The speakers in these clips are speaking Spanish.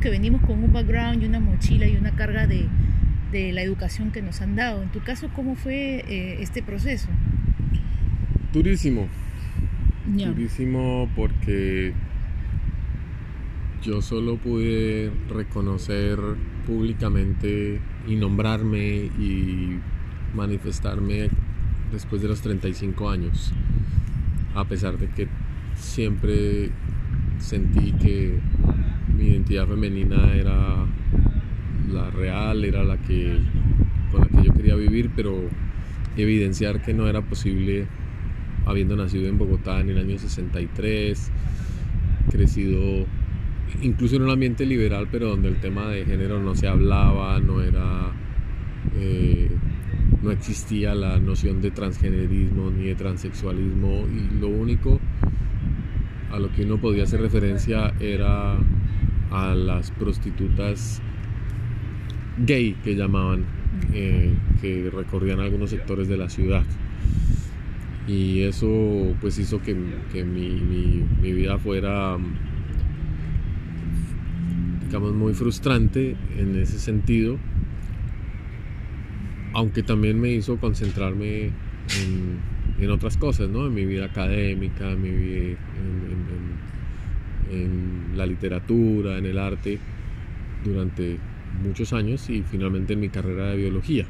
que venimos con un background y una mochila y una carga de, de la educación que nos han dado. En tu caso, ¿cómo fue eh, este proceso? Durísimo. Durísimo porque yo solo pude reconocer públicamente y nombrarme y manifestarme después de los 35 años, a pesar de que siempre sentí que mi identidad femenina era la real, era la que con la que yo quería vivir, pero evidenciar que no era posible habiendo nacido en Bogotá en el año 63, crecido incluso en un ambiente liberal, pero donde el tema de género no se hablaba, no era eh, no existía la noción de transgenerismo ni de transexualismo y lo único a lo que uno podía hacer referencia era a las prostitutas gay que llamaban, eh, que recorrían algunos sectores de la ciudad. Y eso pues hizo que, mi, mi vida fuera digamos muy frustrante en ese sentido aunque también me hizo concentrarme en, otras cosas, ¿no? En mi vida académica, en, mi vida, en, la literatura, en el arte, durante muchos años y finalmente en mi carrera de biología.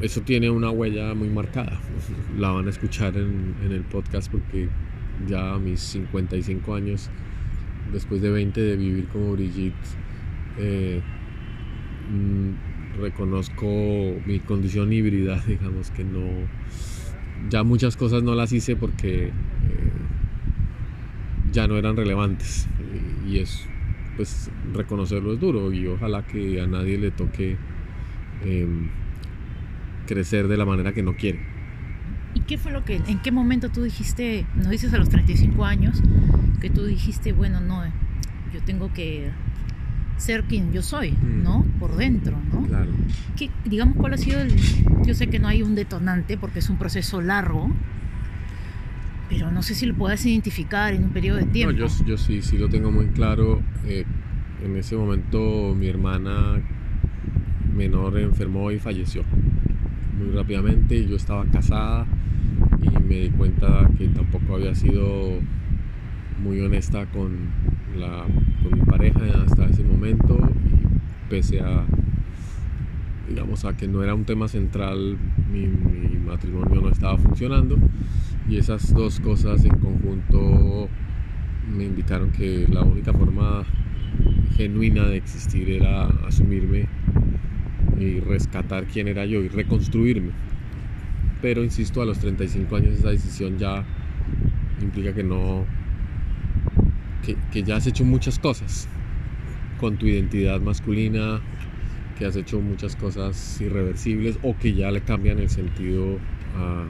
Eso tiene una huella muy marcada. La van a escuchar en, el podcast porque ya a mis 55 años, después de 20 de vivir como Brigitte, eh, mm, reconozco mi condición híbrida, digamos que no, ya muchas cosas no las hice porque eh, ya no eran relevantes y es pues reconocerlo es duro y ojalá que a nadie le toque em, crecer de la manera que no quiere. ¿Y qué fue lo que, en qué momento tú dijiste, no dices a los 35 años, que tú dijiste, bueno, no, yo tengo que ser quien yo soy, mm. ¿no? Por dentro, ¿no? Claro. ¿Qué, digamos, ¿cuál ha sido el...? Yo sé que no hay un detonante porque es un proceso largo, pero no sé si lo puedes identificar en un periodo de tiempo. No, yo, yo sí, sí lo tengo muy claro. Eh, en ese momento mi hermana menor enfermó y falleció muy rápidamente. Yo estaba casada y me di cuenta que tampoco había sido muy honesta con, la, con mi pareja hasta ese momento y pese a digamos a que no era un tema central mi, matrimonio no estaba funcionando y esas dos cosas en conjunto me indicaron que la única forma genuina de existir era asumirme y rescatar quién era yo y reconstruirme. Pero insisto a los 35 años esa decisión ya implica que no que, ya has hecho muchas cosas con tu identidad masculina, que has hecho muchas cosas irreversibles o que ya le cambian el sentido a,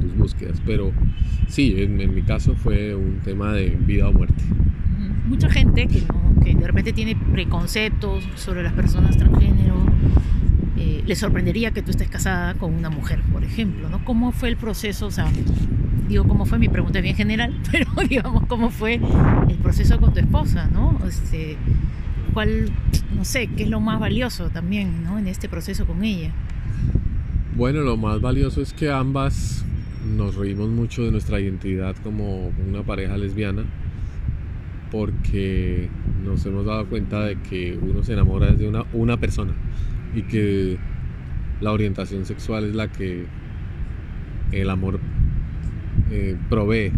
tus búsquedas. Pero sí, en, mi caso fue un tema de vida o muerte. Mucha gente que, que de repente tiene preconceptos sobre las personas transgénero, eh, le sorprendería que tú estés casada con una mujer, por ejemplo, ¿no? ¿Cómo fue el proceso? O sea, digo cómo fue, mi pregunta es bien general, pero digamos cómo fue el proceso con tu esposa, ¿no? Este, ¿Cuál, no sé, qué es lo más valioso también, ¿no? En este proceso con ella. Bueno, lo más valioso es que ambas nos reímos mucho de nuestra identidad como una pareja lesbiana porque nos hemos dado cuenta de que uno se enamora de una, una persona y que la orientación sexual es la que el amor eh, provee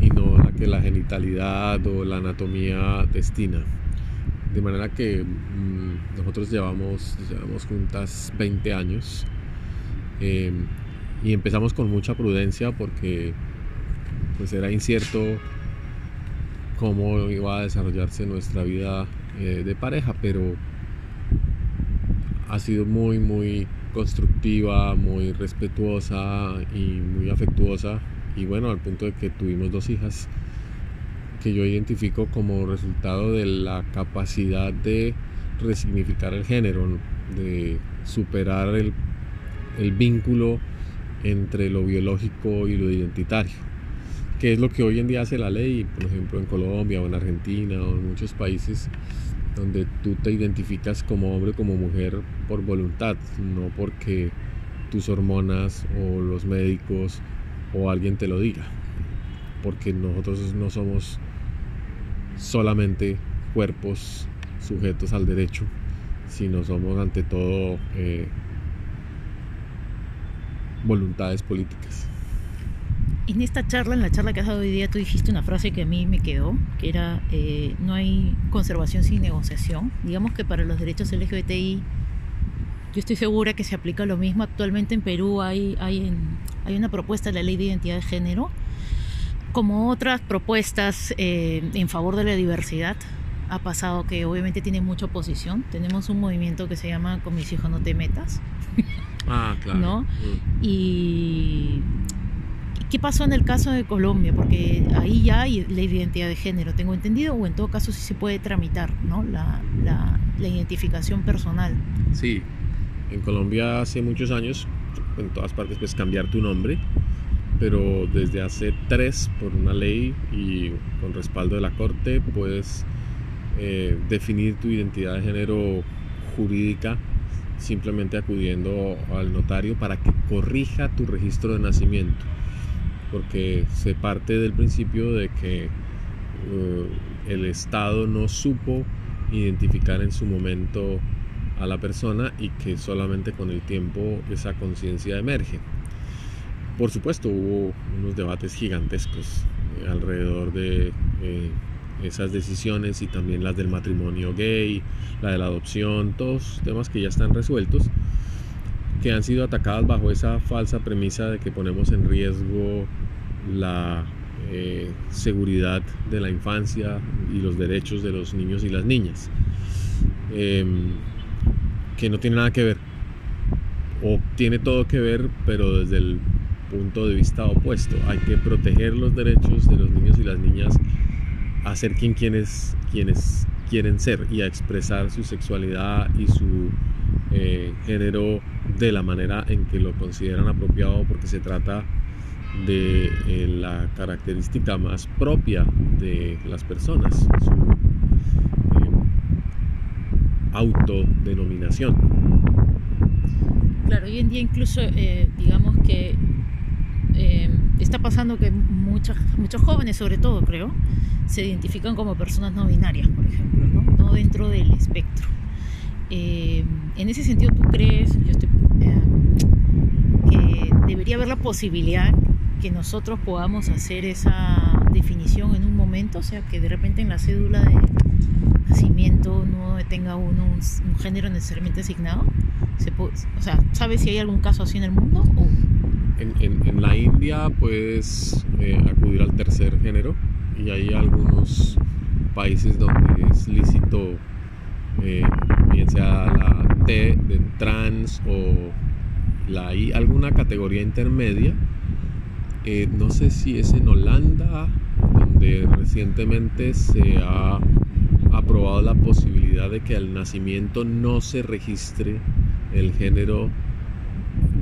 y no la que la genitalidad o la anatomía destina. De manera que mm, nosotros llevamos, llevamos juntas 20 años eh, y empezamos con mucha prudencia porque pues era incierto cómo iba a desarrollarse nuestra vida eh, de pareja, pero ha sido muy, muy constructiva, muy respetuosa y muy afectuosa. Y bueno, al punto de que tuvimos dos hijas que yo identifico como resultado de la capacidad de resignificar el género, de superar el, el vínculo entre lo biológico y lo identitario. que es lo que hoy en día hace la ley, por ejemplo en Colombia o en Argentina o en muchos países donde tú te identificas como hombre, como mujer por voluntad, no porque tus hormonas o los médicos o alguien te lo diga, porque nosotros no somos solamente cuerpos sujetos al derecho, sino somos ante todo eh, voluntades políticas. En esta charla, en la charla que has dado hoy día, tú dijiste una frase que a mí me quedó, que era, eh, no hay conservación sin negociación. Digamos que para los derechos LGBTI, yo estoy segura que se aplica lo mismo. Actualmente en Perú hay, hay, hay una propuesta de la ley de identidad de género, como otras propuestas eh, en favor de la diversidad. Ha pasado que obviamente tiene mucha oposición. Tenemos un movimiento que se llama Con mis hijos no te metas. Ah, claro. ¿No? Y ¿Qué pasó en el caso de Colombia? Porque ahí ya hay de identidad de género, tengo entendido, o en todo caso sí se puede tramitar ¿no? la, la, la identificación personal. Sí, en Colombia hace muchos años, en todas partes, pues cambiar tu nombre, pero desde hace tres, por una ley y con respaldo de la Corte, puedes eh, definir tu identidad de género jurídica simplemente acudiendo al notario para que corrija tu registro de nacimiento porque se parte del principio de que eh, el Estado no supo identificar en su momento a la persona y que solamente con el tiempo esa conciencia emerge. Por supuesto, hubo unos debates gigantescos alrededor de eh, esas decisiones y también las del matrimonio gay, la de la adopción, todos temas que ya están resueltos que han sido atacadas bajo esa falsa premisa de que ponemos en riesgo la eh, seguridad de la infancia y los derechos de los niños y las niñas, em, que no tiene nada que ver, o tiene todo que ver, pero desde el punto de vista opuesto. Hay que proteger los derechos de los niños y las niñas a ser quien quienes, quienes quieren ser y a expresar su sexualidad y su eh, género de la manera en que lo consideran apropiado porque se trata de eh, la característica más propia de las personas, su eh, autodenominación. Claro, hoy en día incluso digamos que está pasando que muchos, muchos jóvenes sobre todo creo se identifican como personas no binarias, por ejemplo, no, dentro del espectro. Eh, en ese sentido, ¿tú crees eh, que debería haber la posibilidad que nosotros podamos hacer esa definición en un momento? O sea, que de repente en la cédula de nacimiento no tenga uno un, género necesariamente asignado. O sea, ¿sabes si hay algún caso así en el mundo? En, la India puedes eh, acudir al tercer género y hay algunos países donde es lícito eh, bien sea la T de trans o la I, alguna categoría intermedia. Eh, no sé si es en Holanda, donde recientemente se ha aprobado la posibilidad de que al nacimiento no se registre el género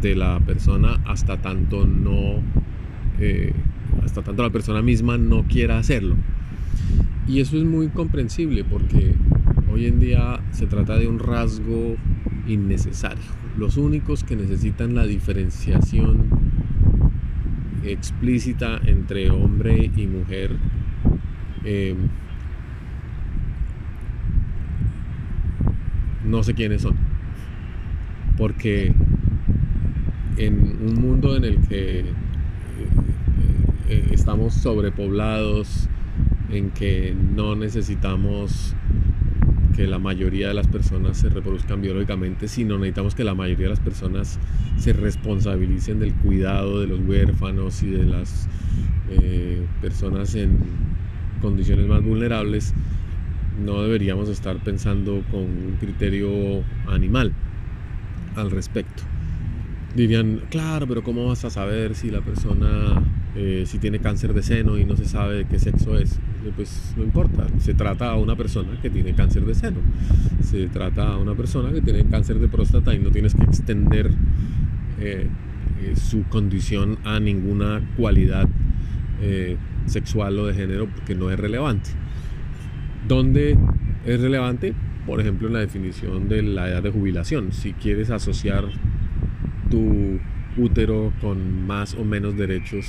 de la persona hasta tanto no eh, hasta tanto la persona misma no quiera hacerlo y eso es muy comprensible porque Hoy en día se trata de un rasgo innecesario. Los únicos que necesitan la diferenciación explícita entre hombre y mujer em, no sé quiénes son. Porque en un mundo en el que eh, estamos sobrepoblados, en que no necesitamos que la mayoría de las personas se reproduzcan biológicamente, sino necesitamos que la mayoría de las personas se responsabilicen del cuidado de los huérfanos y de las eh, personas en condiciones más vulnerables, no deberíamos estar pensando con un criterio animal al respecto. Dirían, claro, pero ¿cómo vas a saber si la persona, eh, si tiene cáncer de seno y no se sabe qué sexo es? pues no importa, se trata a una persona que tiene cáncer de seno, se trata a una persona que tiene cáncer de próstata y no tienes que extender eh, eh, su condición a ninguna cualidad eh, sexual o de género porque no es relevante. ¿Dónde es relevante? Por ejemplo, en la definición de la edad de jubilación. Si quieres asociar tu útero con más o menos derechos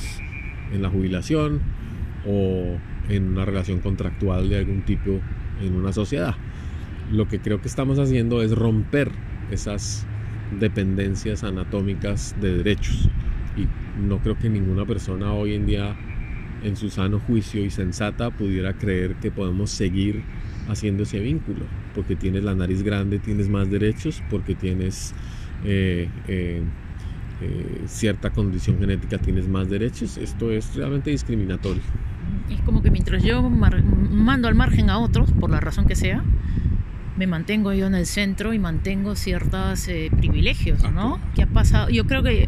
en la jubilación o en una relación contractual de algún tipo en una sociedad. Lo que creo que estamos haciendo es romper esas dependencias anatómicas de derechos. Y no creo que ninguna persona hoy en día en su sano juicio y sensata pudiera creer que podemos seguir haciendo ese vínculo, porque tienes la nariz grande, tienes más derechos, porque tienes eh, eh, eh, cierta condición genética, tienes más derechos. Esto es realmente discriminatorio. Es como que mientras yo mando al margen a otros, por la razón que sea, me mantengo yo en el centro y mantengo ciertos privilegios, ¿no? ¿Qué ha pasado? Yo creo que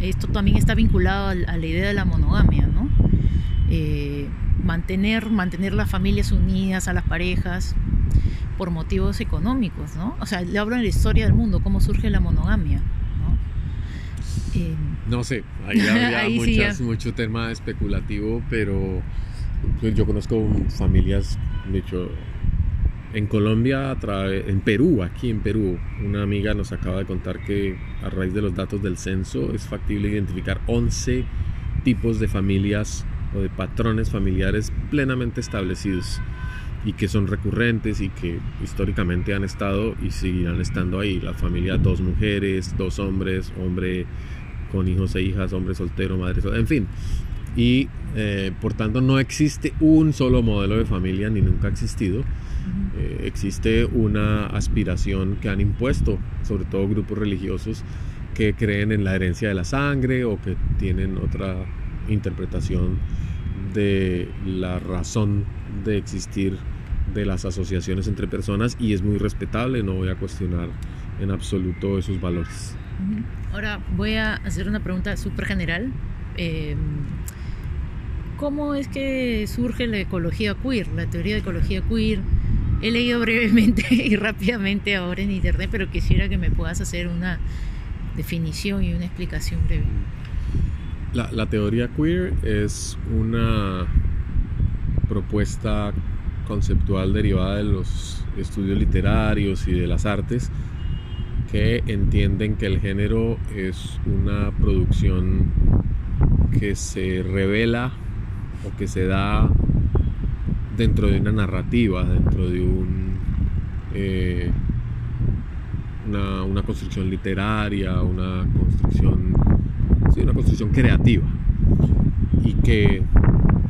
esto también está vinculado a la idea de la monogamia, ¿no? Eh, mantener, mantener las familias unidas, a las parejas, por motivos económicos, ¿no? O sea, le hablo en la historia del mundo, cómo surge la monogamia, ¿no? Eh, no sé, ahí habría mucho tema especulativo, pero pues, yo conozco familias, de hecho, en Colombia, en Perú, aquí en Perú, una amiga nos acaba de contar que a raíz de los datos del censo es factible identificar 11 tipos de familias o de patrones familiares plenamente establecidos y que son recurrentes y que históricamente han estado y seguirán estando ahí. La familia, dos mujeres, dos hombres, hombre con hijos e hijas, hombre soltero, madre soltera, en fin. Y eh, por tanto no existe un solo modelo de familia ni nunca ha existido. Eh, existe una aspiración que han impuesto, sobre todo grupos religiosos, que creen en la herencia de la sangre o que tienen otra interpretación de la razón de existir de las asociaciones entre personas y es muy respetable, no voy a cuestionar en absoluto esos valores. Ahora voy a hacer una pregunta súper general. Em, ¿Cómo es que surge la ecología queer, la teoría de ecología queer? He leído brevemente y rápidamente ahora en internet, pero quisiera que me puedas hacer una definición y una explicación breve. La, teoría queer es una propuesta conceptual derivada de los estudios literarios y de las artes que entienden que el género es una producción que se revela o que se da dentro de una narrativa, dentro de un, eh, una, construcción literaria, una construcción una construcción creativa. Y que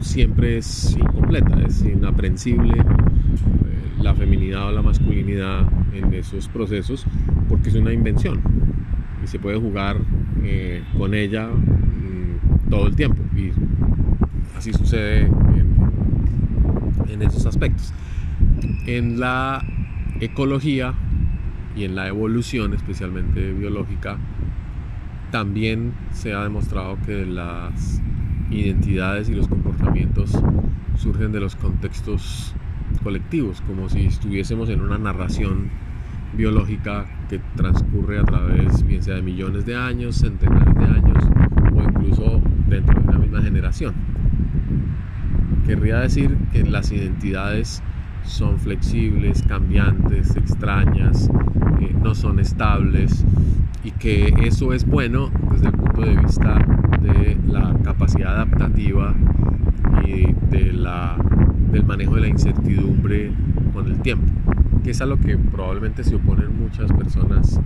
siempre es incompleta, es inaprensible eh, la feminidad o la masculinidad en esos procesos porque es una invención y se puede jugar eh, con ella mm, todo el tiempo y así sucede en, en esos aspectos. En la ecología y en la evolución, especialmente biológica, también se ha demostrado que las identidades y los comportamientos surgen de los contextos colectivos, como si estuviésemos en una narración biológica que transcurre a través, bien sea de millones de años, centenares de años o incluso dentro de una misma generación. Querría decir que las identidades son flexibles, cambiantes, extrañas, eh, no son estables y que eso es bueno desde el punto de vista de la capacidad adaptativa y de la, del manejo de la incertidumbre con el tiempo, que es a lo que probablemente se oponen muchas personas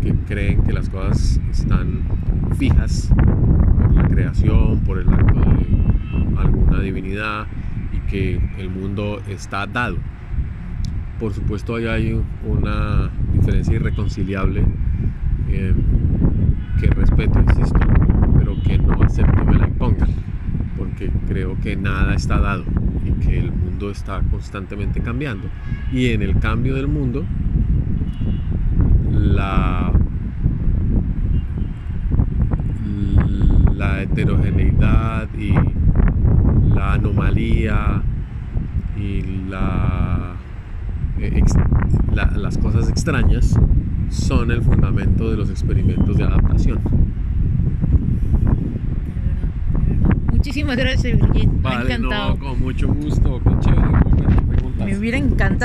que creen que las cosas están fijas por la creación, por el acto de alguna divinidad y que el mundo está dado. Por supuesto ahí hay una diferencia irreconciliable que respeto, insisto, pero que no acepto me la impongan, porque creo que nada está dado y que el mundo está constantemente cambiando. Y en el cambio del mundo, la, la heterogeneidad y la anomalía y la, eh, las cosas extrañas son el fundamento de los experimentos de adaptación. Muchísimas gracias, Brigitte. Me ha Vale, encantado. no, con mucho gusto, qué chévere. Me hubiera encantado.